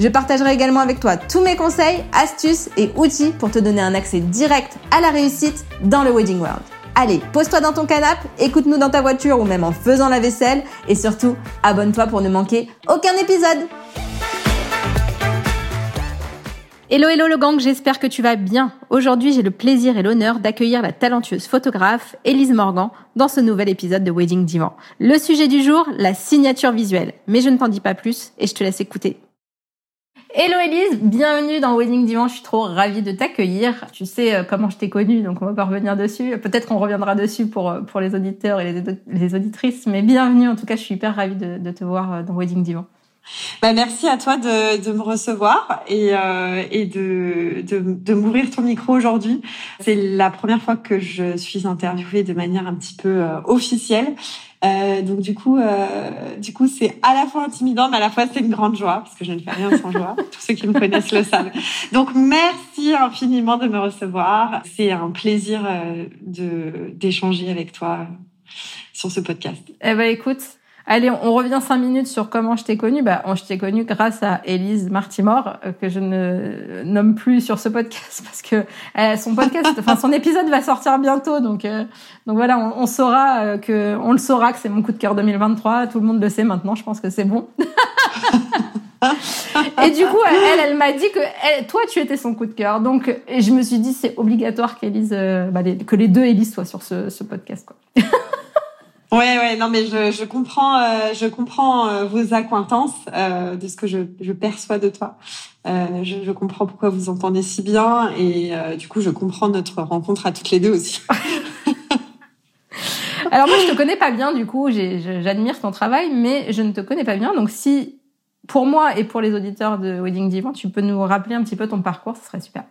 Je partagerai également avec toi tous mes conseils, astuces et outils pour te donner un accès direct à la réussite dans le Wedding World. Allez, pose-toi dans ton canapé, écoute-nous dans ta voiture ou même en faisant la vaisselle et surtout, abonne-toi pour ne manquer aucun épisode. Hello hello le gang, j'espère que tu vas bien. Aujourd'hui, j'ai le plaisir et l'honneur d'accueillir la talentueuse photographe Élise Morgan dans ce nouvel épisode de Wedding Divan. Le sujet du jour, la signature visuelle. Mais je ne t'en dis pas plus et je te laisse écouter. Hello Elise, bienvenue dans Wedding Dimanche. Je suis trop ravie de t'accueillir. Tu sais euh, comment je t'ai connue, donc on va pas revenir dessus. Peut-être qu'on reviendra dessus pour euh, pour les auditeurs et les, les, auditrices, mais bienvenue. En tout cas, je suis hyper ravie de, te voir euh, dans Wedding Divan. Bah, merci à toi de, de me recevoir et, euh, et de, de, de m'ouvrir ton micro aujourd'hui. C'est la première fois que je suis interviewée de manière un petit peu officielle. Euh, donc du coup, euh, du coup, c'est à la fois intimidant, mais à la fois c'est une grande joie parce que je ne fais rien sans joie. Tous ceux qui me connaissent le savent. Donc merci infiniment de me recevoir. C'est un plaisir euh, de d'échanger avec toi sur ce podcast. Eh ben écoute, Allez, on revient cinq minutes sur comment je t'ai connue. Bah, je t'ai connue grâce à Élise Martimore, euh, que je ne nomme plus sur ce podcast parce que euh, son podcast, enfin son épisode va sortir bientôt. Donc, euh, donc voilà, on, saura que, on le saura que c'est mon coup de cœur 2023. Tout le monde le sait maintenant. Je pense que c'est bon. et du coup, elle, elle m'a dit que toi, tu étais son coup de cœur. Donc, et je me suis dit, c'est obligatoire qu'Élise, bah, que les deux Élise soient sur ce, ce podcast, quoi. Ouais, ouais, non, mais je, je comprends, euh, je comprends euh, vos accointances euh, de ce que je, je, perçois de toi. Euh, je, je, comprends pourquoi vous entendez si bien et du coup, je comprends notre rencontre à toutes les deux aussi. Alors moi, je te connais pas bien, du coup, j'admire ton travail, mais je ne te connais pas bien. Donc, si pour moi et pour les auditeurs de Wedding Divan, tu peux nous rappeler un petit peu ton parcours, ce serait super.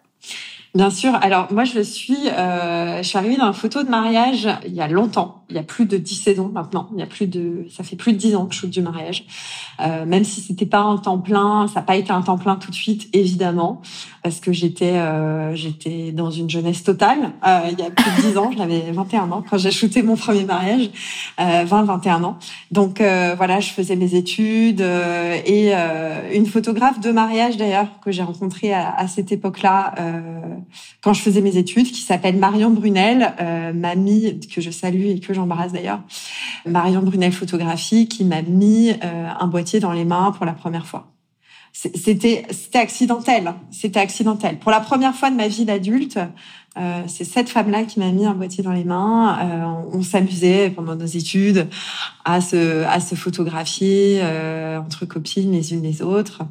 Bien sûr. Alors moi, je suis, euh, je suis arrivée dans une photo de mariage il y a longtemps, il y a plus de 17 ans maintenant. Il y a plus de, ça fait plus de 10 ans que je shoot du mariage. Euh, même si c'était pas un temps plein, ça n'a pas été un temps plein tout de suite, évidemment, parce que j'étais, euh, j'étais dans une jeunesse totale. Euh, il y a plus de 10 ans, j'avais 21 ans quand j'ai shooté mon premier mariage, 20-21 ans. Donc voilà, je faisais mes études et une photographe de mariage d'ailleurs que j'ai rencontrée à, cette époque-là quand je faisais mes études, qui s'appelle Marion Brunel, euh, mamie que je salue et que j'embrasse d'ailleurs, Marion Brunel Photographie, qui m'a mis euh, un boîtier dans les mains pour la première fois. C'était c'était accidentel, hein. c'était accidentel. Pour la première fois de ma vie d'adulte, euh, c'est cette femme-là qui m'a mis un boîtier dans les mains. Euh, on, s'amusait pendant nos études à se à se photographier entre copines les unes les autres.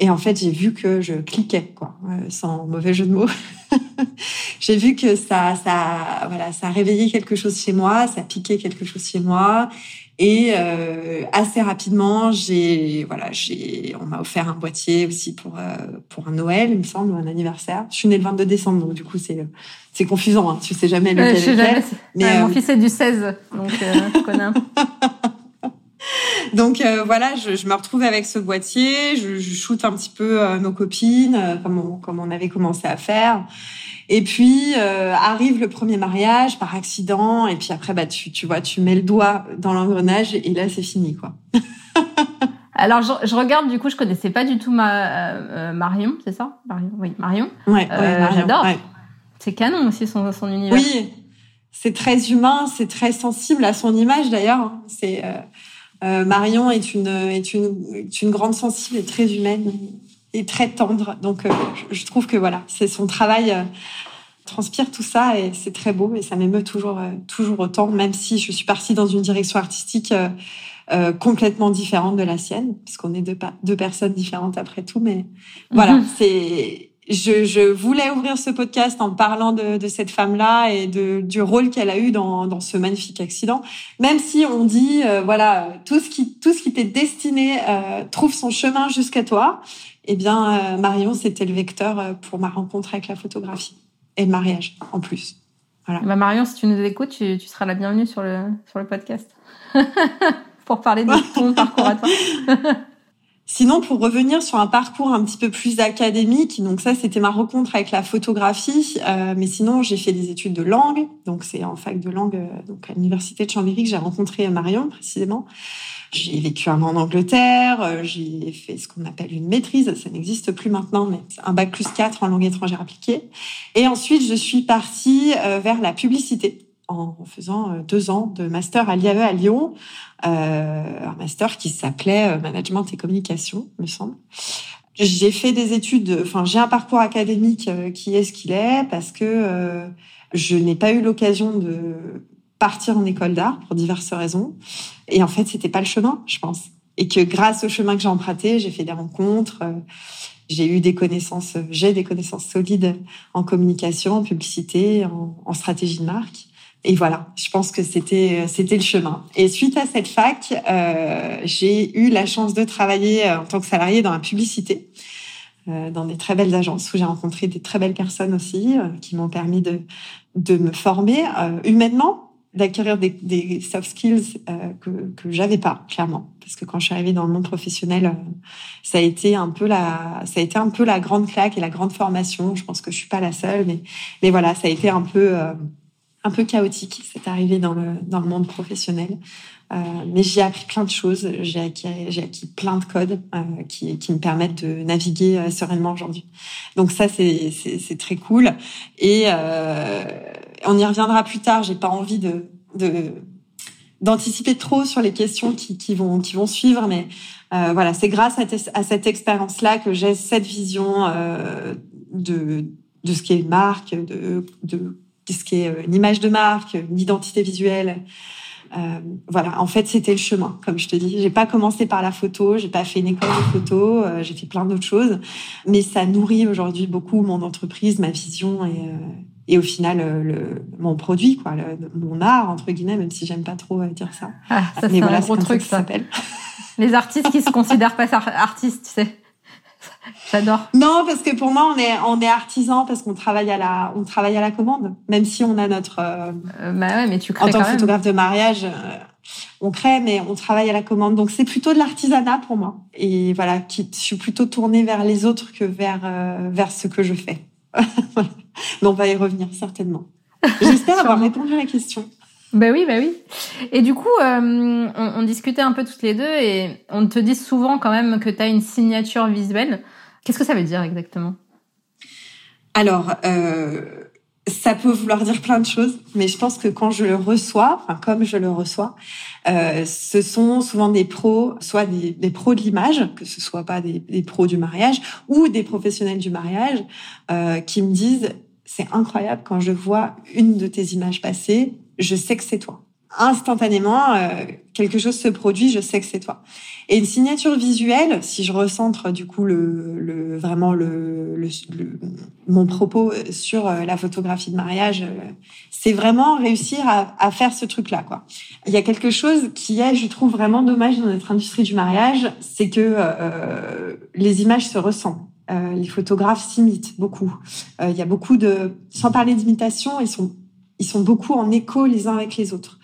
Et en fait, j'ai vu que je cliquais, quoi, euh, sans mauvais jeu de mots. j'ai vu que ça, ça, voilà, ça réveillait quelque chose chez moi, ça piquait quelque chose chez moi. Et euh, assez rapidement, j'ai, voilà, j'ai, on m'a offert un boîtier aussi pour euh, pour un Noël, il me semble, ou un anniversaire. Je suis née le 22 décembre, donc du coup c'est c'est confusant. Hein. Tu sais jamais lequel je sais jamais. Mais mon fils est du 16, donc je connais. Donc euh, voilà, je, je, me retrouve avec ce boîtier, je, je shoote un petit peu euh, nos copines, euh, comme, on, comme on avait commencé à faire. Et puis arrive le premier mariage par accident, et puis après, bah tu, tu vois, tu mets le doigt dans l'engrenage, et là c'est fini, quoi. Alors je, je, regarde, du coup, je connaissais pas du tout ma Marion, c'est ça? Marion, oui, Marion. Ouais, ouais j'adore. C'est canon aussi son, son univers. Oui, c'est très humain, c'est très sensible à son image d'ailleurs. Hein. C'est euh, Marion est une, est, une, est une grande sensible et très humaine et très tendre. Donc, euh, je, trouve que voilà, c'est son travail euh, transpire tout ça et c'est très beau et ça m'émeut toujours, toujours autant, même si je suis partie dans une direction artistique complètement différente de la sienne, puisqu'on est deux, deux personnes différentes après tout. Mais voilà, mhm. c'est je, je, voulais ouvrir ce podcast en parlant de, de cette femme-là et de, du rôle qu'elle a eu dans, dans, ce magnifique accident. Même si on dit, euh, voilà, tout ce qui tout ce qui t'est destiné euh, trouve son chemin jusqu'à toi. Eh bien, euh, Marion, c'était le vecteur pour ma rencontre avec la photographie et le mariage en plus. Voilà. Bah Marion, si tu nous écoutes, tu, tu seras la bienvenue sur le sur le podcast pour parler de ton parcours à toi. Sinon, pour revenir sur un parcours un petit peu plus académique, donc ça, c'était ma rencontre avec la photographie. Euh, mais sinon, j'ai fait des études de langue. Donc, c'est en fac de langue, euh, donc à l'université de Chambéry que j'ai rencontré Marion précisément. J'ai vécu un an en Angleterre. Euh, j'ai fait ce qu'on appelle une maîtrise. Ça n'existe plus maintenant, mais un bac plus 4 en langue étrangère appliquée. Et ensuite, je suis partie vers la publicité en faisant euh, deux ans de master à l'IAE à Lyon, euh, un master qui s'appelait euh, Management et Communication, me semble. J'ai fait des études, enfin j'ai un parcours académique qui est ce qu'il est parce que je n'ai pas eu l'occasion de partir en école d'art pour diverses raisons. Et en fait, c'était pas le chemin, je pense. Et que grâce au chemin que j'ai emprunté, j'ai fait des rencontres, j'ai eu des connaissances, j'ai des connaissances solides en communication, en publicité, en stratégie de marque et voilà, je pense que c'était c'était le chemin. Et suite à cette fac, euh, j'ai eu la chance de travailler euh, en tant que salarié dans la publicité, euh, dans des très belles agences où j'ai rencontré des très belles personnes aussi, euh, qui m'ont permis de de me former euh, humainement, d'acquérir des, des, soft skills que que j'avais pas clairement, parce que quand je suis arrivée dans le monde professionnel, ça a été un peu la ça a été un peu la grande claque et la grande formation. Je pense que je suis pas la seule, mais mais voilà, ça a été un peu un peu chaotique, c'est arrivé dans le, dans le monde professionnel. Euh, mais j'ai appris plein de choses, j'ai acquis, j'ai acquis plein de codes euh, qui, qui me permettent de naviguer euh, sereinement aujourd'hui. Donc ça, c'est, très cool. Et euh, on y reviendra plus tard, j'ai pas envie de, de d'anticiper trop sur les questions qui, qui vont qui vont suivre, mais voilà, c'est grâce à, cette expérience-là que j'ai cette vision de de ce qu'est une marque, de, de ce qui est une image de marque, une identité visuelle. Euh, voilà, en fait, c'était le chemin, comme je te dis. J'ai pas commencé par la photo, j'ai pas fait une école de photo, euh, j'ai fait plein d'autres choses, mais ça nourrit aujourd'hui beaucoup mon entreprise, ma vision et, euh, et au final euh, le, mon produit, quoi, le, mon art entre guillemets, même si j'aime pas trop dire ça. Ah, ça mais voilà, un gros truc, ça. s'appelle. Les artistes qui se considèrent pas artistes, tu sais. J'adore. Non, parce que pour moi, on est on est artisan parce qu'on travaille à la on travaille à la commande, même si on a notre. Euh, euh bah ouais, mais tu crées En tant que photographe de mariage, euh, on crée, mais on travaille à la commande. Donc c'est plutôt de l'artisanat pour moi. Et voilà, qui, je suis plutôt tournée vers les autres que vers euh, vers ce que je fais. mais on va y revenir certainement. J'espère avoir répondu à la question. Ben oui, ben oui. Et du coup, euh, on, on, discutait un peu toutes les deux et on te dit souvent quand même que tu as une signature visuelle. Qu'est-ce que ça veut dire exactement? Alors, euh, ça peut vouloir dire plein de choses, mais je pense que quand je le reçois, enfin comme je le reçois, euh, ce sont souvent des pros, soit des, pros de l'image, que ce soit pas des, des, pros du mariage ou des professionnels du mariage, euh, qui me disent c'est incroyable quand je vois une de tes images passer, je sais que c'est toi. Instantanément, euh, quelque chose se produit, je sais que c'est toi. Et une signature visuelle, si je recentre du coup le, le vraiment le, le, mon propos sur euh, la photographie de mariage, euh, c'est vraiment réussir à, à faire ce truc-là. Quoi. Il y a quelque chose qui est, je trouve, vraiment dommage dans notre industrie du mariage, c'est que euh, les images se ressemblent. Euh, les photographes s'imitent beaucoup. Il y a beaucoup de, sans parler d'imitation, ils sont ils sont beaucoup en écho les uns avec les autres.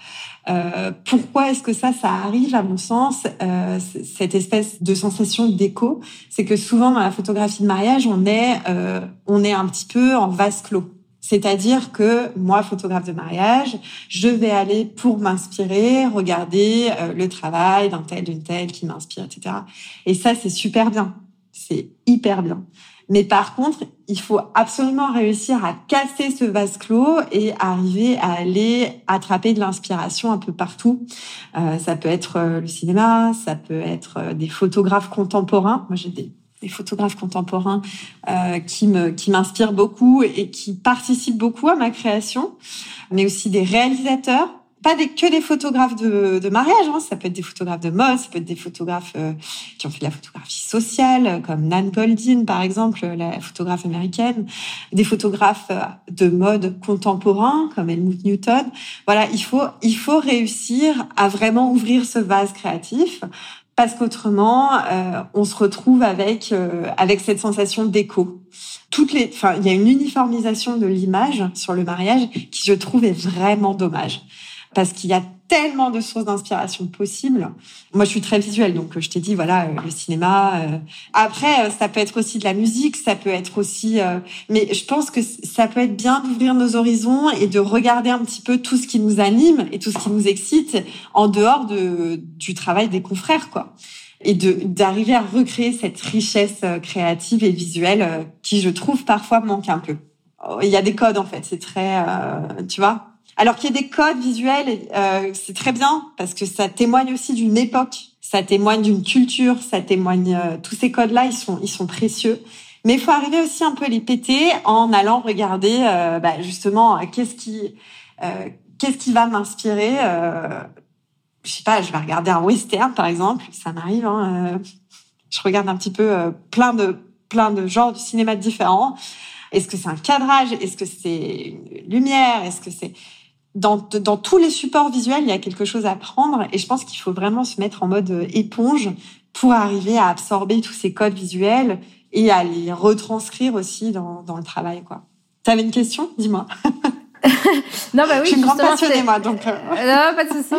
Euh, pourquoi est-ce que ça, ça arrive à mon sens euh, Cette espèce de sensation d'écho, c'est que souvent dans la photographie de mariage, on est, euh, on est un petit peu en vase clos. C'est-à-dire que moi, photographe de mariage, je vais aller pour m'inspirer, regarder euh, le travail d'un tel, d'une telle qui m'inspire, etc. Et ça, c'est super bien. C'est hyper bien. Mais par contre, il faut absolument réussir à casser ce vase clos et arriver à aller attraper de l'inspiration un peu partout. Euh, ça peut être euh, le cinéma, ça peut être euh, des photographes contemporains. Moi, j'ai des, photographes contemporains euh, qui me qui m'inspirent beaucoup et qui participent beaucoup à ma création, mais aussi des réalisateurs pas des, que des photographes de, de mariage, hein. ça peut être des photographes de mode, ça peut être des photographes euh, qui ont fait de la photographie sociale, comme Nan Goldin par exemple, la photographe américaine, des photographes euh, de mode contemporain comme Helmut Newton. Voilà, il faut il faut réussir à vraiment ouvrir ce vase créatif parce qu'autrement, euh, on se retrouve avec euh, avec cette sensation d'écho. Toutes les, enfin, il y a une uniformisation de l'image sur le mariage qui, je trouve, est vraiment dommage parce qu'il y a tellement de sources d'inspiration possibles. Moi, je suis très visuelle, donc je t'ai dit, voilà, euh, le cinéma. Euh. Après, euh, ça peut être aussi de la musique, ça peut être aussi... Mais je pense que ça peut être bien d'ouvrir nos horizons et de regarder un petit peu tout ce qui nous anime et tout ce qui nous excite en dehors de, du travail des confrères, quoi. Et d'arriver à recréer cette richesse créative et visuelle qui, je trouve, parfois manque un peu. Il y a des codes, en fait. C'est très... tu vois? Alors qu'il y ait des codes visuels, euh, c'est très bien parce que ça témoigne aussi d'une époque, ça témoigne d'une culture, ça témoigne euh, tous ces codes-là, ils sont ils sont précieux. Mais il faut arriver aussi un peu à les péter en allant regarder euh, bah, justement qu'est-ce qui qu'est-ce qui va m'inspirer. je sais pas, je vais regarder un western par exemple, ça m'arrive. Hein, je regarde un petit peu plein de plein de genres de cinéma différents. Est-ce que c'est un cadrage? Est-ce que c'est une lumière? Est-ce que c'est dans, dans tous les supports visuels, il y a quelque chose à prendre et je pense qu'il faut vraiment se mettre en mode euh, éponge pour arriver à absorber tous ces codes visuels et à les retranscrire aussi dans, dans le travail. quoi. Tu avais une question? Dis-moi. non, bah oui, je suis une grande passionnée, moi, donc. Euh. Euh, non, pas de souci.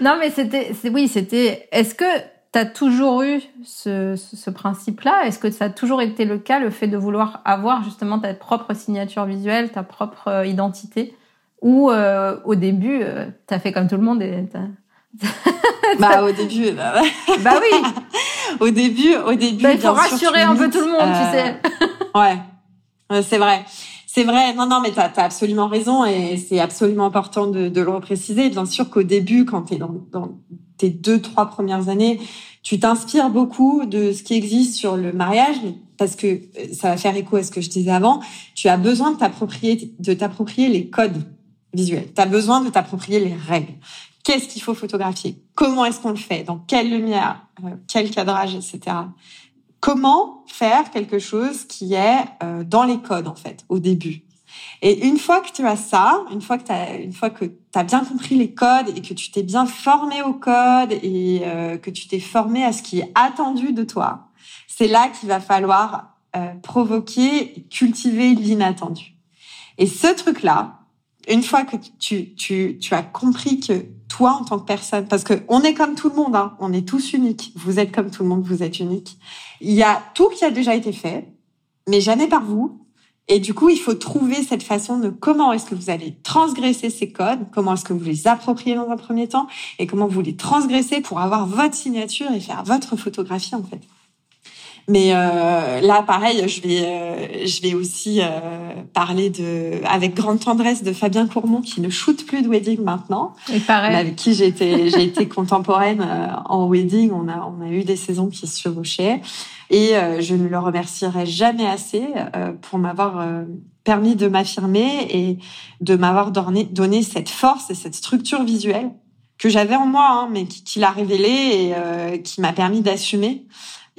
non, mais c'était, oui, c'était. Est-ce que tu as toujours eu ce, ce principe-là? Est-ce que ça a toujours été le cas, le fait de vouloir avoir justement ta propre signature visuelle, ta propre identité? Ou euh, au début, euh, t'as fait comme tout le monde et bah au début, bah, bah oui. au début, au début. Bah, il faut rassurer un peu tout le monde, tu sais. Euh, ouais, c'est vrai. C'est vrai, non, non, mais tu as, absolument raison et c'est absolument important de, de, le repréciser. Bien sûr qu'au début, quand tu es dans, dans, tes deux, trois premières années, tu t'inspires beaucoup de ce qui existe sur le mariage, parce que ça va faire écho à ce que je disais avant. Tu as besoin de t'approprier, de t'approprier les codes visuel. Tu as besoin de t'approprier les règles. Qu'est-ce qu'il faut photographier? Comment est-ce qu'on le fait? Dans quelle lumière euh, Quel cadrage, etc. Comment faire quelque chose qui est euh, dans les codes, en fait, au début? Et une fois que tu as ça, une fois que tu as, une fois que bien compris les codes et que tu t'es bien formé au code et euh, que tu t'es formé à ce qui est attendu de toi, c'est là qu'il va falloir provoquer cultiver l'inattendu. Et ce truc-là, une fois que tu, tu, tu as compris que toi, en tant que personne, parce que on est comme tout le monde, hein, on est tous uniques. Vous êtes comme tout le monde, vous êtes unique. Il y a tout qui a déjà été fait, mais jamais par vous. Et du coup, il faut trouver cette façon de comment est-ce que vous allez transgresser ces codes, comment est-ce que vous les appropriez dans un premier temps, et comment vous les transgressez pour avoir votre signature et faire votre photographie, en fait. Mais euh, là, pareil, je vais, euh, je vais aussi euh, parler de, avec grande tendresse de Fabien Courmont qui ne shoot plus de wedding maintenant, Et pareil. avec qui j'ai été, j'ai été contemporaine en wedding. On a, on a eu des saisons qui se chevauchaient, et je ne le remercierai jamais assez pour m'avoir permis de m'affirmer et de m'avoir donné, donné cette force et cette structure visuelle que j'avais en moi, hein, mais qui, qui l'a révélée et qui m'a permis d'assumer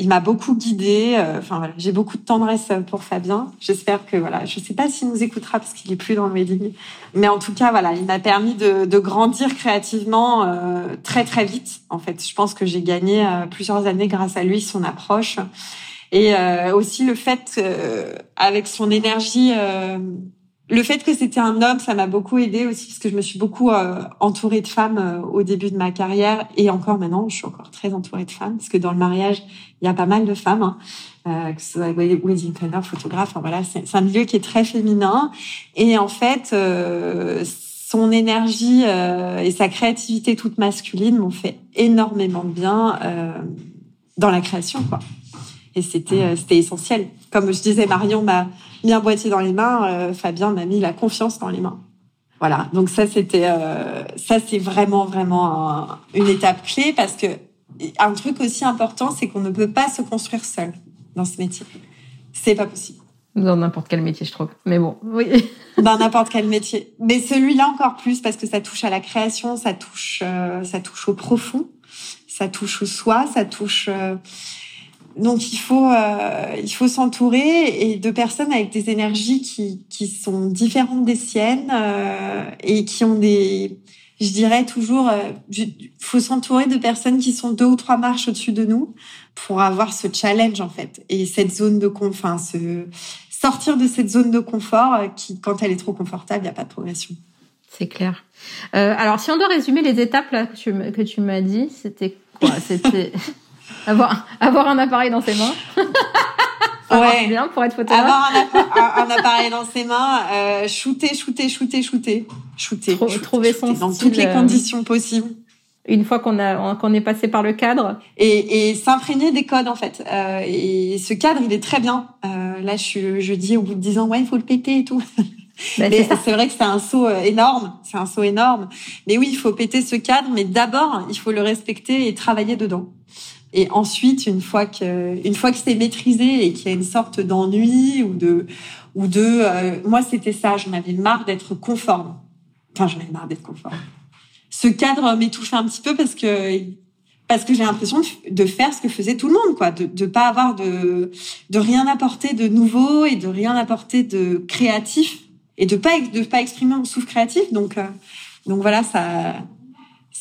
il m'a beaucoup guidée. Euh, enfin voilà, j'ai beaucoup de tendresse pour Fabien. J'espère que voilà, je sais pas s'il nous écoutera parce qu'il est plus dans le wedding, mais en tout cas voilà, il m'a permis de, de, grandir créativement euh, très très vite. En fait, je pense que j'ai gagné euh, plusieurs années grâce à lui, son approche et aussi le fait avec son énergie le fait que c'était un homme, ça m'a beaucoup aidé aussi parce que je me suis beaucoup euh, entourée de femmes euh, au début de ma carrière et encore maintenant, je suis encore très entourée de femmes parce que dans le mariage, il y a pas mal de femmes, hein, euh, que ce soit wedding planner, photographe. Enfin, voilà, c'est un milieu qui est très féminin et en fait, son énergie et sa créativité toute masculine m'ont fait énormément de bien dans la création, quoi. Et c'était c'était essentiel. Comme je disais, Marion m'a mis un boîtier dans les mains, euh, Fabien m'a mis la confiance dans les mains. Voilà, donc ça c'était euh, ça c'est vraiment vraiment une étape clé parce que un truc aussi important c'est qu'on ne peut pas se construire seul dans ce métier. C'est pas possible. Dans n'importe quel métier, je trouve. Mais bon, oui. Dans n'importe quel métier. Mais celui-là encore plus parce que ça touche à la création, ça touche, euh, ça touche au profond, ça touche au soi, ça touche. Euh, donc il faut, euh, il faut s'entourer et de personnes avec des énergies qui, qui sont différentes des siennes et qui ont des, je dirais toujours, il faut s'entourer de personnes qui sont deux ou trois marches au-dessus de nous pour avoir ce challenge en fait et cette zone de confort, ce sortir de cette zone de confort euh, qui, quand elle est trop confortable, il n'y a pas de progression. C'est clair. Euh, alors, si on doit résumer les étapes là, que tu, que tu m'as dit, c'était quoi? C'était avoir, avoir un appareil dans ses mains. ouais. bien pour être photographe. Avoir un, un, appareil dans ses mains, euh, shooter, shooter, shooter, shooter, shooter, trouver son dans toutes les euh, conditions possibles. une fois qu'on a qu'on est passé par le cadre. Et, et s'imprégner des codes en fait. Euh, et ce cadre il est très bien. Euh, là je, je dis au bout de dix ans ouais il faut le péter et tout. Mais c'est vrai que c'est un saut euh, énorme. C'est un saut énorme. Mais oui il faut péter ce cadre mais d'abord il faut le respecter et travailler dedans et ensuite une fois que une fois que c'est maîtrisé et qu'il y a une sorte d'ennui ou de ou de euh, moi c'était ça j'en avais marre d'être conforme. Enfin j'en avais marre d'être conforme. Ce cadre m'étouffait un petit peu parce que parce que j'ai l'impression de, faire ce que faisait tout le monde, quoi, de ne pas avoir de de rien apporter de nouveau et de rien apporter de créatif et de pas de pas exprimer mon souffle créatif. Donc euh, donc voilà, ça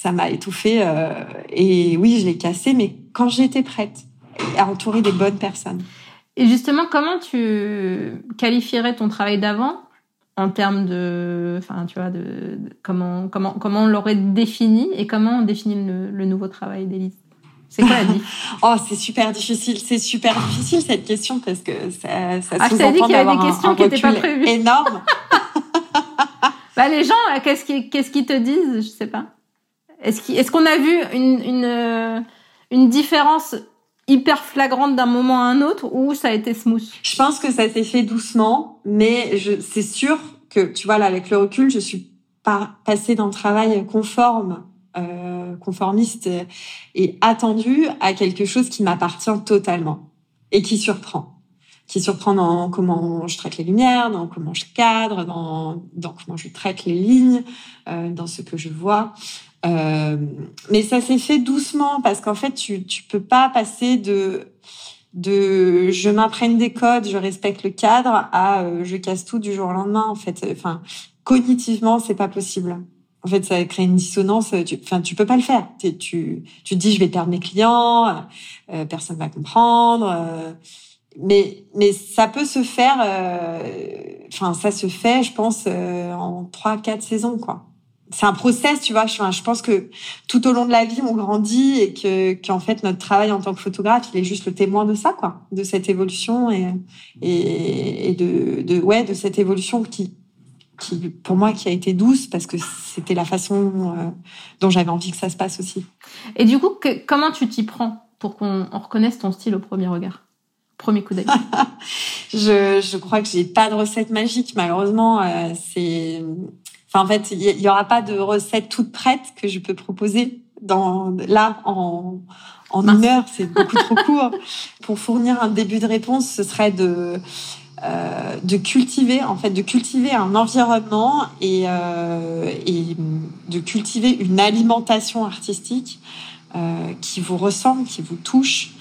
ça m'a étouffée euh, et oui, je l'ai cassé, mais quand j'étais prête à entourer des bonnes personnes. Et justement, comment tu qualifierais ton travail d'avant en termes de, enfin, tu vois, de, comment, comment, comment on l'aurait défini et comment on définit le, nouveau travail d'Élise? C'est quoi la vie Oh, c'est super difficile. C'est super difficile cette question parce que ça, ça ah, y avait des questions qui n'étaient pas prévues. Énorme. bah, les gens, qu'est-ce qu'ils, qu'est-ce qu'ils te disent? Je sais pas. Est-ce qu'on a vu une, une, euh, une différence hyper flagrante d'un moment à un autre ou ça a été smooth? Je pense que ça s'est fait doucement, mais c'est sûr que, tu vois, là, avec le recul, je suis pas passée d'un travail conforme, euh, conformiste et attendu à quelque chose qui m'appartient totalement et qui surprend qui surprend dans comment je traite les lumières, dans comment je cadre, dans, dans comment je traite les lignes, euh, dans ce que je vois. Euh, mais ça s'est fait doucement parce qu'en fait, tu tu peux pas passer de de je m'imprègne des codes, je respecte le cadre à euh, je casse tout du jour au lendemain. En fait, enfin cognitivement, c'est pas possible. En fait, ça crée une dissonance. Tu, enfin, tu peux pas le faire. Tu, tu, tu te dis, je vais perdre mes clients, euh, personne va comprendre. Euh, mais mais ça peut se faire. Enfin, ça se fait, je pense, en trois, quatre saisons, quoi c'est un process, tu vois. Je, pense que tout au long de la vie, on grandit et que qu'en fait notre travail en tant que photographe, il est juste le témoin de ça, quoi, de cette évolution et et, de, de ouais de cette évolution qui qui pour moi qui a été douce parce que c'était la façon euh, dont j'avais envie que ça se passe aussi. Et du coup, comment tu t'y prends pour qu'on reconnaisse ton style au premier regard, premier coup d'œil je, je crois que j'ai pas de recette magique malheureusement. Euh, c'est Enfin, en fait, il y, aura pas de recette toute prête que je peux proposer dans là en en une heure, c'est beaucoup trop court. Pour fournir un début de réponse, ce serait de euh, de cultiver, en fait, de cultiver un environnement et, euh, et de cultiver une alimentation artistique euh, qui vous ressemble, qui vous touche,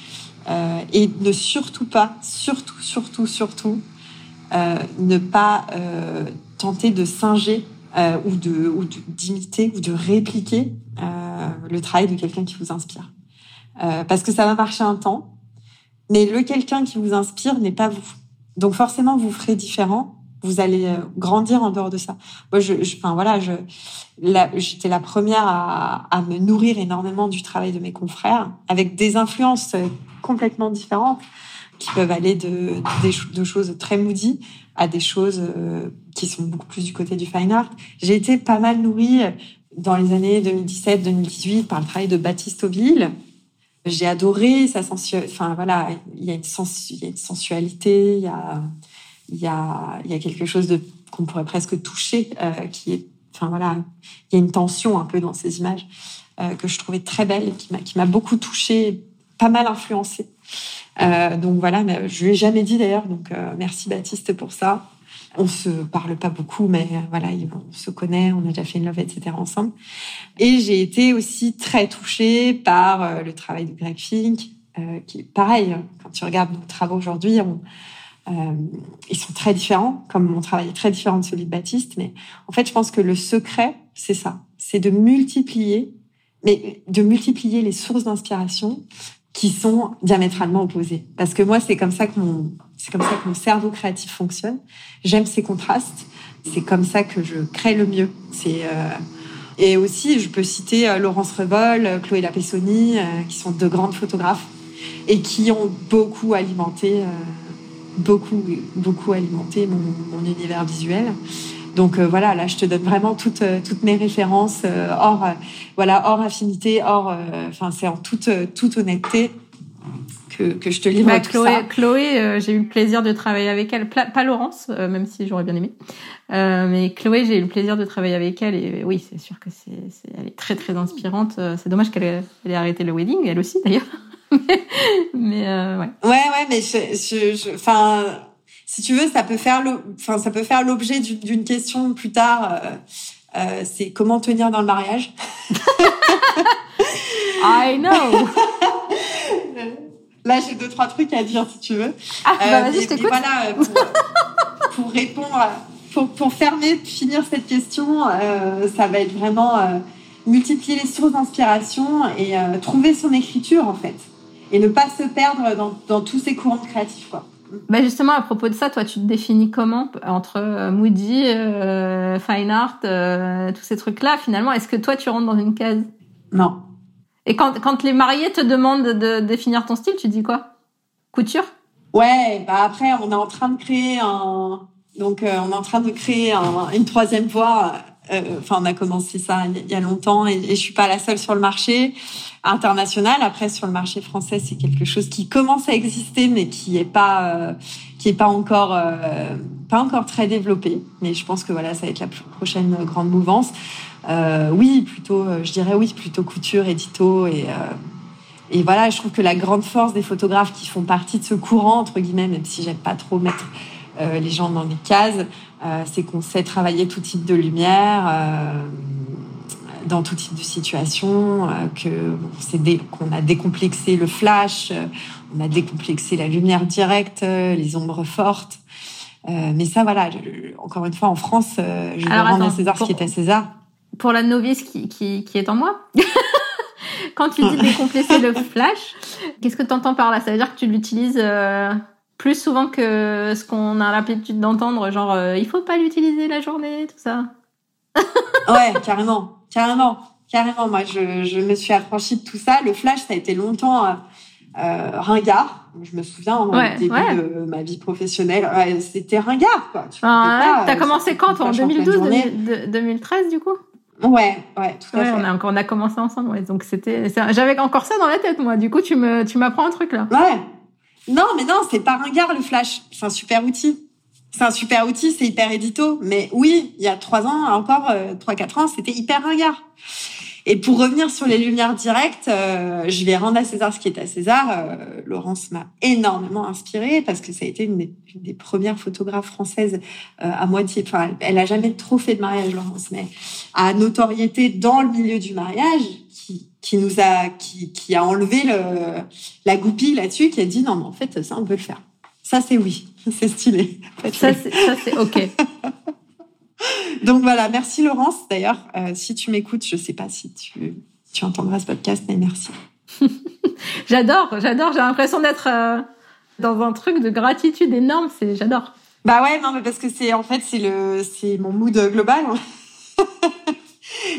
euh, et ne surtout pas, surtout, surtout, surtout, euh, ne pas euh, tenter de singer euh, ou de ou d'imiter ou de répliquer euh, le travail de quelqu'un qui vous inspire. Euh, parce que ça va marcher un temps, mais le quelqu'un qui vous inspire n'est pas vous. Donc forcément, vous ferez différent. Vous allez euh, grandir en dehors de ça. Moi, je, je enfin voilà, je, j'étais la première à, à me nourrir énormément du travail de mes confrères, avec des influences complètement différentes qui peuvent aller de, de choses très moody à des choses euh, qui sont beaucoup plus du côté du fine art. J'ai été pas mal nourrie dans les années 2017-2018 par le travail de Baptiste Aubille. J'ai adoré sa sensualité. Enfin voilà, il y a une, sensu... il y a une sensualité, il y a, y a, y a quelque chose qu'on pourrait presque toucher, euh, qui est, enfin voilà, il y a une tension un peu dans ces images euh, que je trouvais très belle qui m'a, beaucoup touchée, pas mal influencée. Euh, donc voilà, mais je lui ai jamais dit d'ailleurs. Donc euh, merci Baptiste pour ça. On se parle pas beaucoup, mais euh, voilà, on se connaît, on a déjà fait une love, etc. ensemble. Et j'ai été aussi très touchée par le travail de Greg Fink, qui est pareil. Quand tu regardes nos travaux aujourd'hui, ils sont très différents, comme mon travail est très différent de celui de Baptiste. Mais en fait, je pense que le secret, c'est ça, c'est de multiplier, mais de multiplier les sources d'inspiration qui sont diamétralement opposés. Parce que moi, c'est comme ça que mon, c'est comme ça que mon cerveau créatif fonctionne. J'aime ces contrastes. C'est comme ça que je crée le mieux. C'est euh... et aussi, je peux citer euh, Laurence Revol, euh, Chloé Lapessoni, euh, qui sont deux grandes photographes et qui ont beaucoup alimenté, beaucoup, beaucoup alimenté mon, mon univers visuel. Donc voilà, là je te donne vraiment toutes toutes mes références hors voilà hors affinité, hors enfin c'est en toute toute honnêteté que, que je te livre bah, tout Chloé, ça. Chloé, j'ai eu le plaisir de travailler avec elle, pas Laurence, même si j'aurais bien aimé. mais Chloé, j'ai eu le plaisir de travailler avec elle et oui, c'est sûr que c'est, elle est très très inspirante. C'est dommage qu'elle ait, elle ait arrêté le wedding, elle aussi d'ailleurs. mais ouais. Ouais, ouais, mais je, enfin, si tu veux, ça peut faire enfin, ça peut faire l'objet d'une question plus tard. Euh, euh, c'est comment tenir dans le mariage. I know. Là, j'ai deux trois trucs à dire si tu veux. Ah, bah euh, vas-y, je t'écoute. Voilà, pour, pour répondre, pour, pour, fermer, finir cette question, ça va être vraiment multiplier les sources d'inspiration et trouver son écriture en fait, et ne pas se perdre dans, dans tous ces courants créatifs quoi. Bah justement, à propos de ça, toi, tu te définis comment entre euh, Moody, euh, Fine Art, euh, tous ces trucs-là Finalement, est-ce que toi, tu rentres dans une case? Non. Et quand, quand les mariés te demandent de définir ton style, tu dis quoi? Couture? Ouais, bah après, on est en train de créer un... Donc, on est en train de créer une troisième voie. Enfin, on a commencé ça il y a longtemps et, et je suis pas la seule sur le marché international. Après, sur le marché français, c'est quelque chose qui commence à exister, mais qui est pas euh, qui est pas encore euh, pas encore très développé. Mais je pense que voilà, ça va être la prochaine grande mouvance. Euh, oui, plutôt, euh, je dirais oui, plutôt couture, édito et et voilà, je trouve que la grande force des photographes qui font partie de ce courant entre guillemets, même si j'aime pas trop mettre les gens dans des cases, c'est qu'on sait travailler tout type de lumière dans tout type de situation, euh, que bon, qu'on a décomplexé le flash, euh, on a décomplexé la lumière directe, euh, les ombres fortes. mais ça, voilà, encore une fois, en France, je vais rendre à César ce qui est à César. Pour la novice qui, qui, qui est en moi, quand tu dis décomplexer le flash, qu'est-ce que tu entends par là? Ça veut dire que tu l'utilises plus souvent que ce qu'on a l'habitude d'entendre, genre il faut pas l'utiliser la journée, tout ça. ouais, carrément carrément, carrément. Moi, je, je, me suis affranchie de tout ça. Le flash, ça a été longtemps euh, euh ringard. Je me souviens au début de ma vie professionnelle, c'était ringard, quoi. Tu ah, T'as euh, commencé quand, toi, en 2012, 2013, du coup? Ouais, ouais, tout à fait. On a, on a commencé ensemble, ouais. Donc c'était, j'avais encore ça dans la tête, moi. Du coup, tu me, tu m'apprends un truc là. Ouais. Non, mais non, c'est pas ringard le flash. C'est un super outil c'est un super outil, c'est hyper édito. Mais oui, il y a trois ans, encore euh, trois quatre ans, c'était hyper ringard. Et pour revenir sur les lumières directes, euh, je vais rendre à César ce qui est à César. Euh, Laurence m'a énormément inspirée parce que ça a été une des, premières photographes françaises à moitié. Enfin, elle, a jamais trop fait de mariage, Laurence, mais à notoriété dans le milieu du mariage, qui, qui nous a, qui, qui a enlevé le, la goupille là-dessus, qui a dit non, mais en fait, ça on peut le faire. Ça, c'est oui. C'est stylé. Ça, c'est OK. Donc voilà, merci Laurence. D'ailleurs, euh, si tu m'écoutes, je sais pas si tu, tu entendras ce podcast, mais merci. j'adore, j'adore. J'ai l'impression d'être euh, dans un truc de gratitude énorme. C'est, j'adore. Bah ouais, non, mais parce que c'est en fait c'est le c'est mon mood global.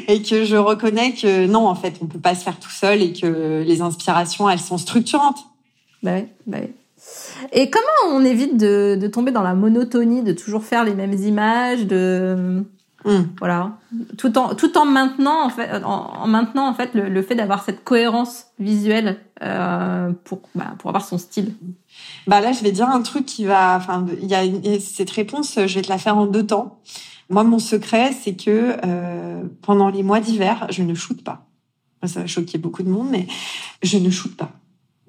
Et que je reconnais que non, en fait, on peut pas se faire tout seul et que les inspirations, elles sont structurantes. Bah ouais, bah ouais. Et comment on évite de, de, tomber dans la monotonie, de toujours faire les mêmes images, de hmm. voilà, tout en tout en maintenant en fait, en, maintenant en fait le, le fait d'avoir cette cohérence visuelle euh, pour bah, pour avoir son style. Bah là, je vais dire un truc qui va, enfin, il y a cette réponse, je vais te la faire en deux temps. Moi, mon secret, c'est que euh, pendant les mois d'hiver, je ne shoote pas. Ça va choquer beaucoup de monde, mais je ne shoote pas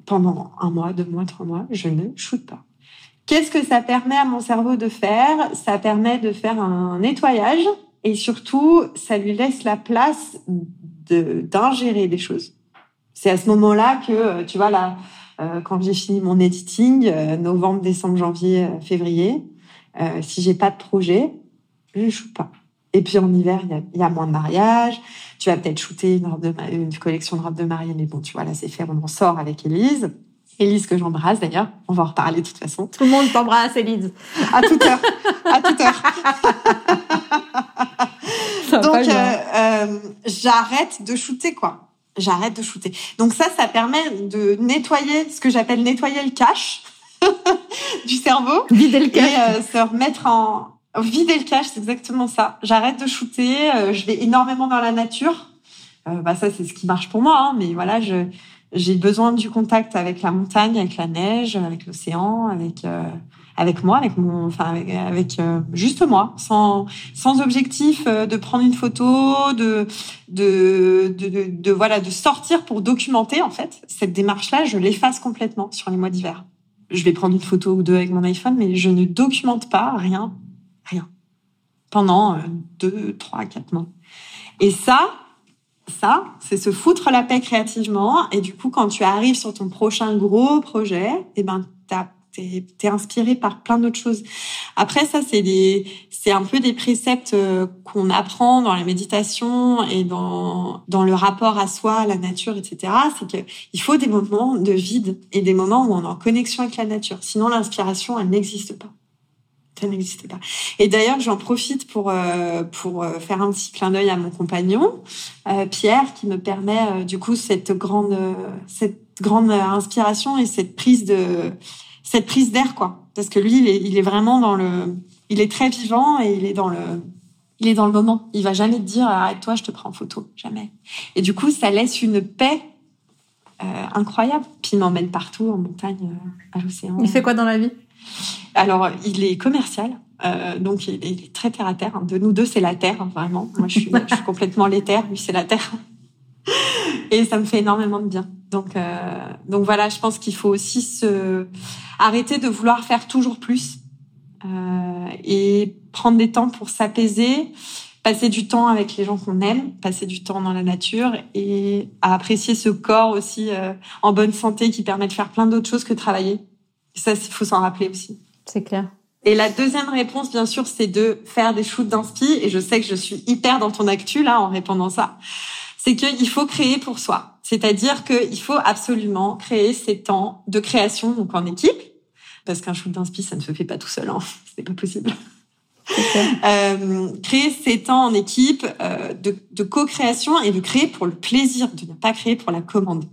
pendant un mois, deux mois, trois mois, je ne shoote pas. Qu'est-ce que ça permet à mon cerveau de faire? Ça permet de faire un nettoyage et surtout, ça lui laisse la place d'ingérer des choses. C'est à ce moment-là que, euh, tu vois, là, euh, quand j'ai fini mon editing, euh, novembre, décembre, janvier, février, si j'ai pas de projet, je shoote pas. Et puis en hiver, il y a, moins de mariages. Tu vas peut-être shooter une, robe de, une collection de robes de mariée, mais bon, tu vois, là, c'est fait, on en sort avec Elise. Elise que j'embrasse d'ailleurs, on va en reparler de toute façon. Tout le monde t'embrasse, Elise. À toute heure, à toute heure. Donc euh, euh, j'arrête de shooter quoi. J'arrête de shooter. Donc ça, ça permet de nettoyer ce que j'appelle nettoyer le cache du cerveau. Vider le cache. Et euh, se remettre en vider le cache, c'est exactement ça. J'arrête de shooter. Euh, je vais énormément dans la nature. bah ça, c'est ce qui marche pour moi. Hein, mais voilà, je j'ai besoin du contact avec la montagne, avec la neige, avec l'océan, avec euh, avec moi, avec mon, enfin avec, euh, juste moi, sans sans objectif euh, de prendre une photo, de de, de de, de voilà de sortir pour documenter en fait cette démarche-là, je l'efface complètement sur les mois d'hiver. Je vais prendre une photo ou deux avec mon iPhone, mais je ne documente pas rien pendant deux, trois, quatre mois. Et ça, ça, c'est se foutre la paix créativement. Et du coup, quand tu arrives sur ton prochain gros projet, eh ben, t'es es inspiré par plein d'autres choses. Après, ça, c'est des, c'est un peu des préceptes euh, qu'on apprend dans les méditations et dans dans le rapport à soi, à la nature, etc. C'est que il faut des moments de vide et des moments où on est en connexion avec la nature. Sinon, l'inspiration, elle n'existe pas ça n'existait pas. Et d'ailleurs, j'en profite pour euh, pour euh, faire un petit clin d'œil à mon compagnon euh, Pierre, qui me permet du coup cette grande cette grande inspiration et cette prise de cette prise d'air quoi. Parce que lui, il est, il est vraiment dans le, il est très vivant et il est dans le il est dans le moment. Il va jamais te dire arrête-toi, je te prends en photo, jamais. Et du coup, ça laisse une paix incroyable. Puis il m'emmène partout en montagne, à l'océan. Il fait quoi dans la vie? Alors, il est commercial. Euh, donc il est très terre à terre. De nous deux, c'est la terre, vraiment. Moi, je suis, complètement l'éther, lui, c'est la terre. Et ça me fait énormément de bien. Donc, euh, donc voilà, je pense qu'il faut aussi se arrêter de vouloir faire toujours plus euh, et prendre des temps pour s'apaiser, passer du temps avec les gens qu'on aime, passer du temps dans la nature et apprécier ce corps aussi euh, en bonne santé qui permet de faire plein d'autres choses que travailler. Ça, il faut s'en rappeler aussi. C'est clair. Et la deuxième réponse, bien sûr, c'est de faire des shoots d'inspi. Et je sais que je suis hyper dans ton actu là en répondant ça. C'est qu'il faut créer pour soi. C'est-à-dire qu'il faut absolument créer ces temps de création donc en équipe, parce qu'un shoot d'inspi, ça ne se fait pas tout seul. Hein. C'est pas possible. Euh, créer ces temps en équipe euh, de, de co-création et de créer pour le plaisir, de ne pas créer pour la commande.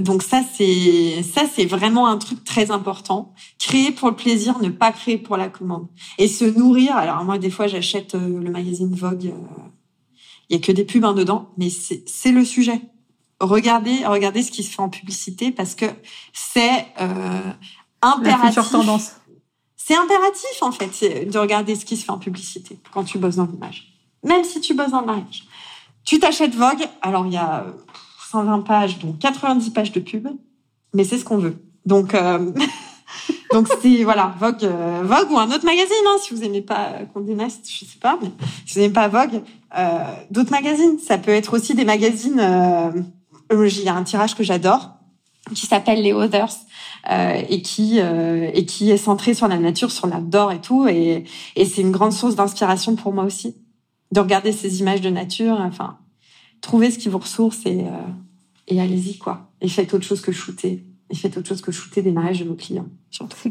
Donc ça c'est ça c'est vraiment un truc très important. Créer pour le plaisir, ne pas créer pour la commande. Et se nourrir. Alors moi des fois j'achète euh, le magazine Vogue. Euh, il y a que des pubs hein, dedans, mais c'est le sujet. Regardez regardez ce qui se fait en publicité parce que c'est euh, impératif. tendance. C'est impératif en fait de regarder ce qui se fait en publicité quand tu bosses dans l'image. Même si tu bosses dans le mariage. Tu t'achètes Vogue. Alors il y a 120 pages, donc 90 pages de pub, mais c'est ce qu'on veut. Donc, euh, donc c'est voilà Vogue, euh, Vogue ou un autre magazine. Hein, si vous aimez pas Condé Nast, je sais pas, mais si vous aimez pas Vogue, euh, d'autres magazines. Ça peut être aussi des magazines. Euh, il y a un tirage que j'adore qui s'appelle Les Others. Euh, et qui et qui est centré sur la nature, sur l'outdoor et tout, et, et c'est une grande source d'inspiration pour moi aussi de regarder ces images de nature. Enfin, trouvez ce qui vous ressource et, euh, et allez-y, quoi. Et faites autre chose que shooter. Et faites autre chose que shooter des mariages de vos clients, surtout.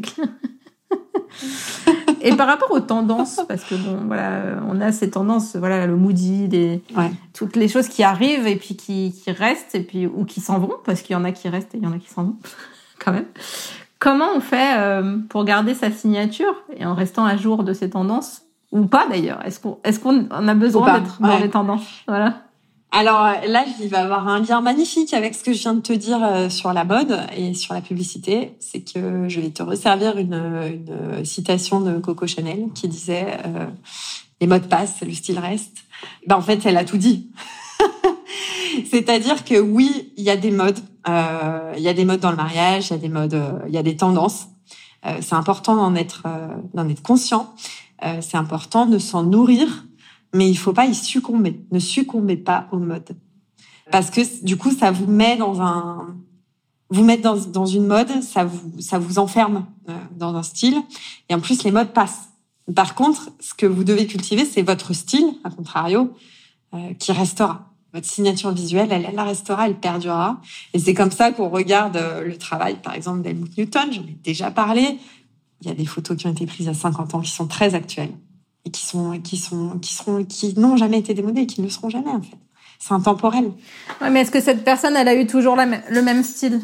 et par rapport aux tendances, parce que bon, voilà, on a ces tendances, voilà, le moody, des, toutes les choses qui arrivent et puis qui, qui restent et puis ou qui s'en vont, parce qu'il y en a qui restent et il y en a qui s'en vont, quand même. Comment on fait euh, pour garder sa signature et en restant à jour de ces tendances? Ou pas d'ailleurs Est-ce qu'on est-ce qu'on a besoin d'être dans les tendances? Voilà. Alors là, il va avoir un lien magnifique avec ce que je viens de te dire euh, sur la mode et sur la publicité. C'est que je vais te resservir une, une citation de Coco Chanel qui disait euh, les modes passent, le style reste. Ben en fait, elle a tout dit. C'est-à-dire que oui, il y a des modes, euh, il y a des modes dans le mariage, il y a des modes, euh, il y a des tendances. Euh, c'est important d'en être, d'en être conscient. C'est important de s'en nourrir, mais il faut pas y succomber. Ne succombez pas aux modes, parce que du coup, ça vous met dans un, vous mettre dans, dans une mode, ça vous, ça vous enferme dans un style. Et en plus, les modes passent. Par contre, ce que vous devez cultiver, c'est votre style, à contrario, euh, qui restera. Votre signature visuelle, elle, elle la restera, elle perdurera. Et c'est comme ça qu'on regarde euh, le travail, par exemple, d'Helmut Newton. J'en ai déjà parlé. Il y a des photos qui ont été prises à 50 ans qui sont très actuelles et qui sont, qui sont, qui seront, qui n'ont jamais été démodées et qui ne le seront jamais, en fait. C'est intemporel. Ouais, mais est-ce que cette personne, elle a eu toujours la, le même style?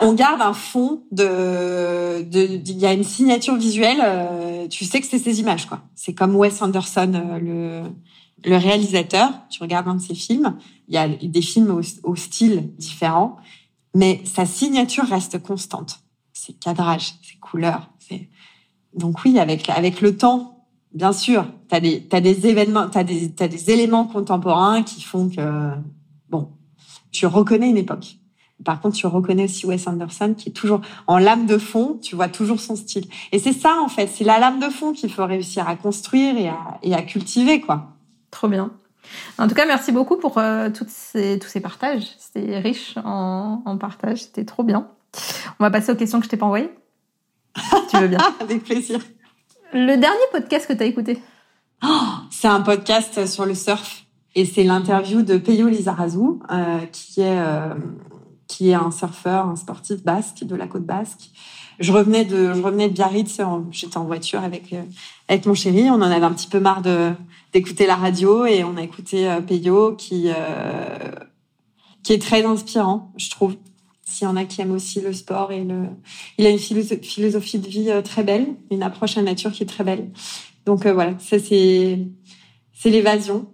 On garde un fond de, il y a une signature visuelle. Euh, tu sais que c'est ces images, quoi. C'est comme Wes Anderson, euh, le, le réalisateur. Tu regardes un de ses films. Il y a des films au, style différent, mais sa signature reste constante. Ses cadrages, ses couleurs. Donc oui, avec avec le temps, bien sûr, t'as des t'as des événements, t'as des t'as des éléments contemporains qui font que bon, tu reconnais une époque. Par contre, tu reconnais aussi Wes Anderson qui est toujours en lame de fond, tu vois toujours son style. Et c'est ça, en fait, c'est la lame de fond qu'il faut réussir à construire et à, et à, cultiver, quoi. Trop bien. En tout cas, merci beaucoup pour euh, toutes ces, tous ces partages. C'était riche en, en partage, c'était trop bien. On va passer aux questions que je t'ai pas envoyées. tu veux bien Avec plaisir. Le dernier podcast que tu as écouté oh, C'est un podcast sur le surf. Et c'est l'interview de Peyo Lizarazu, euh, qui est euh, qui est un surfeur, un sportif basque de la côte basque. Je revenais de, je revenais de Biarritz. J'étais en voiture avec euh, avec mon chéri. On en avait un petit peu marre d'écouter la radio et on a écouté Peyo qui qui est très inspirant, je trouve. S'il y en a qui aiment aussi le sport et le, il a une philosophie de vie très belle, une approche à la nature qui est très belle. Donc voilà, ça c'est c'est l'évasion.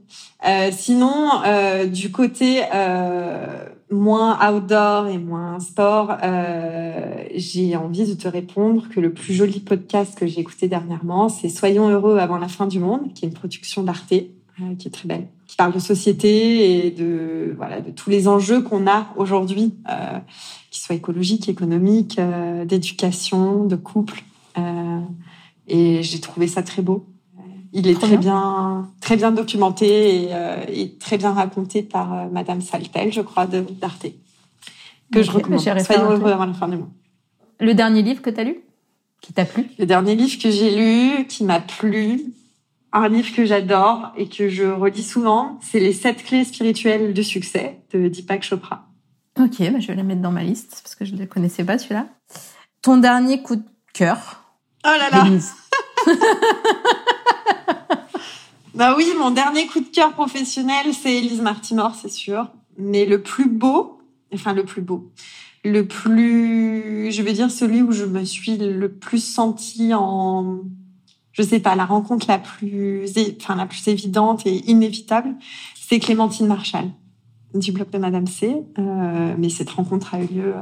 Euh, sinon, euh, du côté euh, moins outdoor et moins sport, euh, j'ai envie de te répondre que le plus joli podcast que j'ai écouté dernièrement, c'est Soyons heureux avant la fin du monde, qui est une production d'Arte, euh, qui est très belle, parle de société et de voilà de tous les enjeux qu'on a aujourd'hui, euh, qu'ils soient écologiques, économiques, d'éducation, de couple. et j'ai trouvé ça très beau. Il est très bien. très bien documenté et, euh, et très bien raconté par euh, Madame Saltel, je crois, de d'Arte, que je recommande. Soyons heureux avant la fin du mois. Le dernier livre que tu as lu, qui t'a plu? Le dernier livre que j'ai lu, qui m'a plu, un livre que j'adore et que je relis souvent, c'est Les sept clés spirituelles de succès de Deepak Chopra. Ok, bah je vais la mettre dans ma liste parce que je ne connaissais pas celui-là. Ton dernier coup de cœur Oh là là Bah oui, mon dernier coup de cœur professionnel, c'est Elise Martimore, c'est sûr. Mais le plus beau, enfin le plus beau, le plus, je vais dire celui où je me suis le plus sentie en, je sais pas, la rencontre la plus, enfin la plus évidente et inévitable, c'est Clémentine Marshall du blog de Madame C. Euh, mais cette rencontre a eu lieu euh,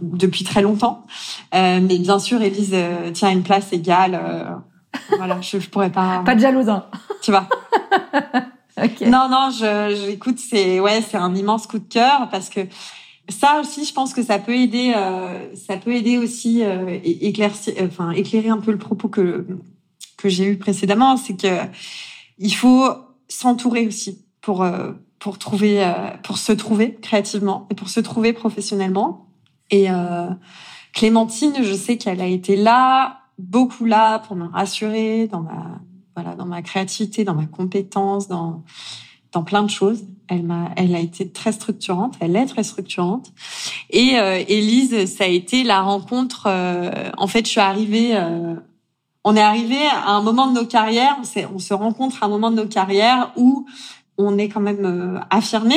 depuis très longtemps. Euh, mais bien sûr, Elise euh, tient une place égale voilà, je, je pourrais pas. Pas de jalouse, hein. Tu vois. okay. Non, non, je, j'écoute, c'est ouais, c'est un immense coup de cœur parce que ça aussi, je pense que ça peut aider, euh, ça peut aider aussi euh, éclaircir, enfin éclairer un peu le propos que que j'ai eu précédemment, c'est que il faut s'entourer aussi pour euh, pour trouver, euh, pour se trouver créativement et pour se trouver professionnellement. Et euh, Clémentine, je sais qu'elle a été là beaucoup là pour me rassurer dans ma voilà dans ma créativité, dans ma compétence, dans dans plein de choses. Elle m'a, elle a été très structurante. Elle est très structurante. Et Élise, ça a été la rencontre. En fait, je suis arrivée. On est arrivé à un moment de nos carrières. On, se rencontre à un moment de nos carrières où on est quand même euh, affirmé.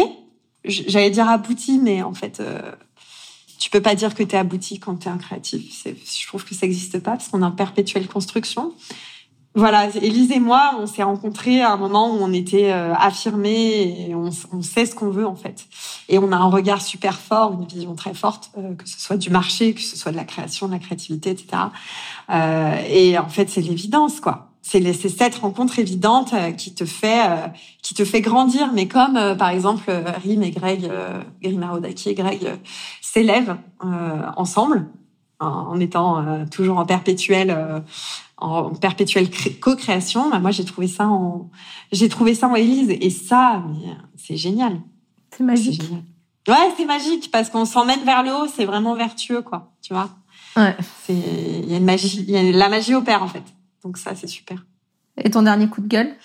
J'allais dire abouti, mais en fait, euh, tu peux pas dire que tu es abouti quand tu es un créatif. Je trouve que ça n'existe pas parce qu'on est en perpétuelle construction. Voilà, Élise et moi, on s'est rencontrés à un moment où on était euh, affirmés et on, on, sait ce qu'on veut en fait. Et on a un regard super fort, une vision très forte, euh, que ce soit du marché, que ce soit de la création, de la créativité, etc. Euh, et en fait, c'est l'évidence, quoi. C'est cette rencontre évidente qui te fait qui te fait grandir. Mais comme par exemple Rim et Greg, euh, Marodaki et Greg s'élèvent ensemble en, étant toujours en perpétuel en perpétuelle co-création. Bah, moi, j'ai trouvé ça en j'ai trouvé ça en Élise et ça, c'est génial. C'est magique. Ouais, c'est magique parce qu'on s'emmène vers le haut. C'est vraiment vertueux, quoi. Tu vois. Ouais. C'est il y a une magie, il y a la magie opère en fait. Donc ça, c'est super. Et ton dernier coup de gueule?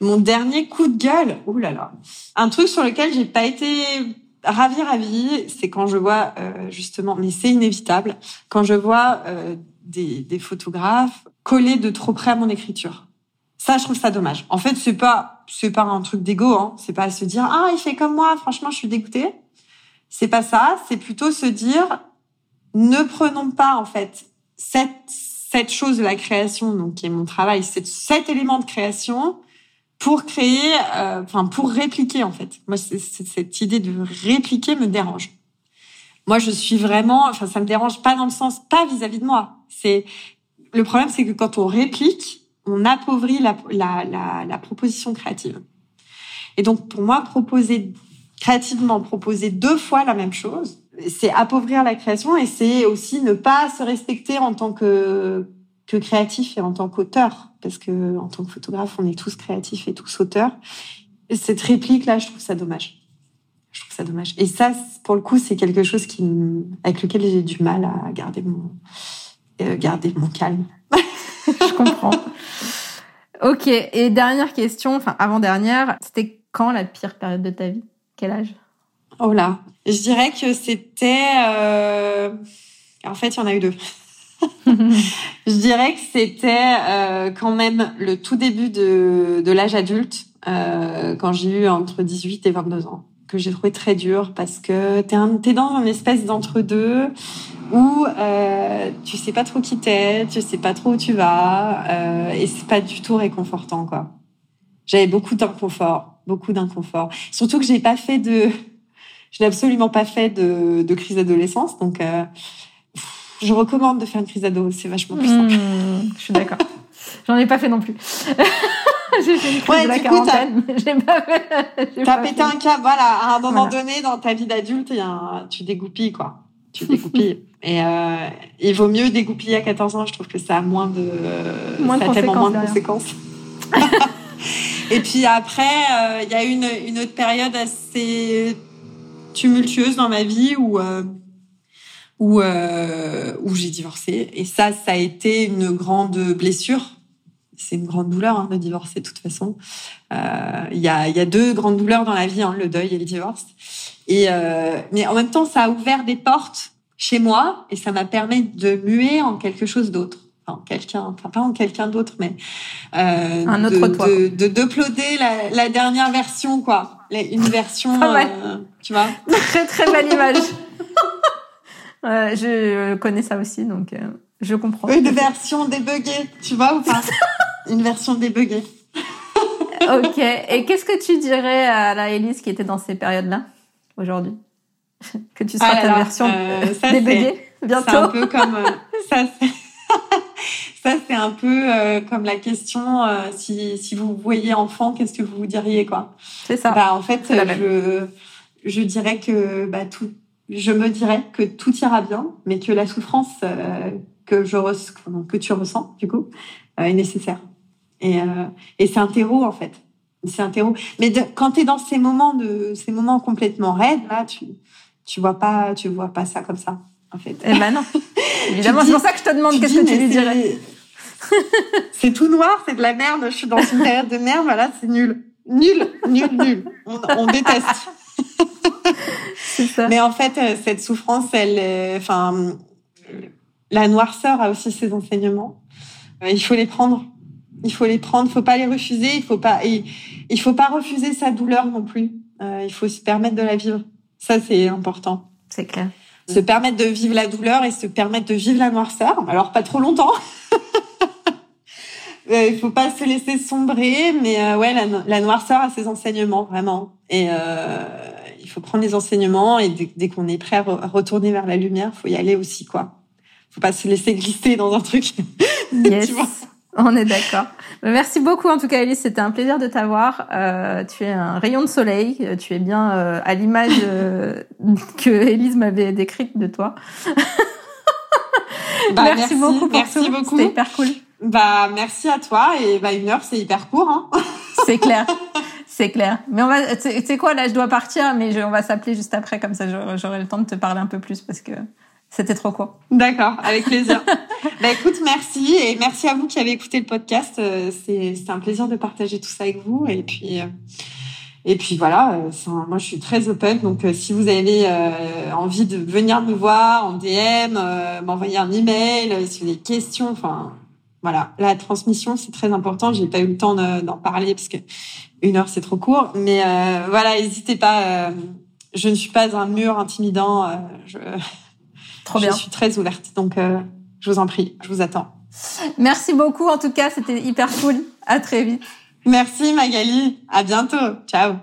Mon dernier coup de gueule, ouh là là. Un truc sur lequel j'ai pas été ravie ravie, c'est quand je vois euh, justement, mais c'est inévitable, quand je vois euh, des, des photographes coller de trop près à mon écriture. Ça, je trouve ça dommage. En fait, c'est pas c'est pas un truc d'ego, hein. C'est pas se dire ah il fait comme moi. Franchement, je suis dégoûtée. C'est pas ça. C'est plutôt se dire ne prenons pas en fait cette cette chose de la création, donc qui est mon travail, c'est cet élément de création pour créer, euh, enfin pour répliquer en fait. Moi, cette idée de répliquer me dérange. Moi, je suis vraiment, enfin ça me dérange pas dans le sens pas vis-à-vis de moi. C'est le problème, c'est que quand on réplique, on appauvrit la, la, la, la proposition créative. Et donc pour moi, proposer créativement, proposer deux fois la même chose, c'est appauvrir la création et c'est aussi ne pas se respecter en tant que que créatif et en tant qu'auteur. Parce que en tant que photographe on est tous créatifs et tous auteurs. Et cette réplique là je trouve ça dommage. Je trouve ça dommage. Et ça pour le coup c'est quelque chose qui avec lequel j'ai du mal à garder mon euh, garder mon calme. Je comprends. Ok et dernière question enfin avant dernière c'était quand la pire période de ta vie? Quel âge? Oh là, je dirais que c'était... Euh... En fait, il y en a eu deux. je dirais que c'était euh, quand même le tout début de, de l'âge adulte, euh, quand j'ai eu entre 18 et 22 ans, que j'ai trouvé très dur parce que t'es, es dans une espèce d'entre-deux où euh, tu sais pas trop qui t'es, tu sais pas trop où tu vas, euh, et c'est pas du tout réconfortant, quoi. J'avais beaucoup d'inconfort, beaucoup d'inconfort. Surtout que j'ai pas fait de je n'ai absolument pas fait de, de crise d'adolescence, donc euh, je recommande de faire une crise d'ado, c'est vachement plus simple. Hmm, je suis d'accord. J'en ai pas fait non plus. j'ai fait une crise ouais, de la quarantaine, mais j'ai pas fait. T'as pété un câble, voilà. À un moment donné, dans ta vie d'adulte, il y a un... tu dégoupilles, quoi. Tu dégoupilles. Et euh, il vaut mieux dégoupiller à 14 ans. Je trouve que ça a moins de, moins ça a tellement moins de conséquences. Et puis après, euh, il y a une, une autre période assez tumultueuse dans ma vie où euh, où euh, où j'ai divorcé et ça ça a été une grande blessure c'est une grande douleur hein, de divorcer de toute façon. Euh, il y a il y a deux grandes douleurs dans la vie hein, le deuil et le divorce. Et euh, mais en même temps ça a ouvert des portes chez moi et ça m'a permis de muer en quelque chose d'autre. Enfin quelqu'un enfin pas en quelqu'un d'autre mais euh, un autre de, toi. de, de d'uploader la, la dernière version quoi. Une version euh, tu vois. Très très belle image. Je connais ça aussi donc je comprends. Une version débuggée tu vois ou pas? Une version débuggée. Ok. Et qu'est-ce que tu dirais à la Élise qui était dans ces périodes là aujourd'hui que tu seras ta version euh, ça, débuggée bientôt. c'est un peu comme euh, ça ça c'est un peu euh, comme la question euh, si, si vous voyez enfant, qu'est-ce que vous vous diriez quoi? C'est ça. Bah en fait, je je dirais que bah tout je me dirais que tout ira bien, mais que la souffrance euh, que je que tu ressens du coup est nécessaire. Et et c'est un terreau en fait. C'est un terreau. Mais de, quand tu es dans ces moments de ces moments complètement raides là, tu tu vois pas tu vois pas ça comme ça en fait. Eh ben non. Évidemment, c'est pour ça que je te demande qu'est-ce que tu lui dirais. c'est tout noir, c'est de la merde. Je suis dans une période de merde. Voilà, c'est nul, nul, nul, nul. On, on déteste. ça. Mais en fait, euh, cette souffrance, elle, enfin, la noirceur a aussi ses enseignements. Euh, il faut les prendre. Il faut les prendre. Il faut pas les refuser. Il faut pas. Il, faut pas refuser sa douleur non plus. Euh, il faut se permettre de la vivre. Ça, c'est important. C'est clair se permettre de vivre la douleur et se permettre de vivre la noirceur. Alors pas trop longtemps. Euh, il faut pas se laisser sombrer, mais euh, ouais, la, la, noirceur a ses enseignements vraiment. Et euh, il faut prendre les enseignements et dès, qu'on est prêt à, retourner vers la lumière, faut y aller aussi quoi. Faut pas se laisser glisser dans un truc. Yes. On est d'accord. Merci beaucoup en tout cas Elise, c'était un plaisir de t'avoir. Euh, tu es un rayon de soleil, tu es bien euh, à l'image euh, que Elise m'avait décrite de toi. Bah, merci, beaucoup pour merci beaucoup. C'était hyper cool. Bah merci à toi et bah une heure c'est hyper court. Hein c'est clair. C'est clair. Mais on va, tu sais quoi, là, je dois partir, mais je, on va s'appeler juste après, comme ça, j'aurai le temps de te parler un peu plus parce que c'était trop court. D'accord, avec plaisir. bah écoute, merci et merci à vous qui avez écouté le podcast. Euh, c'est c'est un plaisir de partager tout ça avec vous et puis euh, et puis voilà. Euh, moi, je suis très open, donc si vous avez envie de venir me voir en DM, m'envoyer un email, si vous avez des questions, enfin voilà, la transmission c'est très important. J'ai pas eu le temps d'en parler parce que une heure c'est trop court, mais voilà, n'hésitez pas. je ne suis pas un mur intimidant. je Trop bien. Je suis très ouverte, donc euh, je vous en prie, je vous attends. Merci beaucoup, en tout cas, c'était hyper cool. À très vite. Merci Magali, à bientôt. Ciao.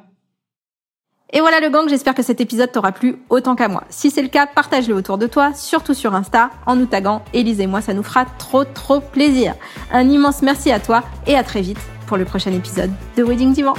Et voilà le gang, j'espère que cet épisode t'aura plu autant qu'à moi. Si c'est le cas, partage-le autour de toi, surtout sur Insta, en nous taguant. Élise et moi, ça nous fera trop trop plaisir. Un immense merci à toi et à très vite pour le prochain épisode de Wedding Divan.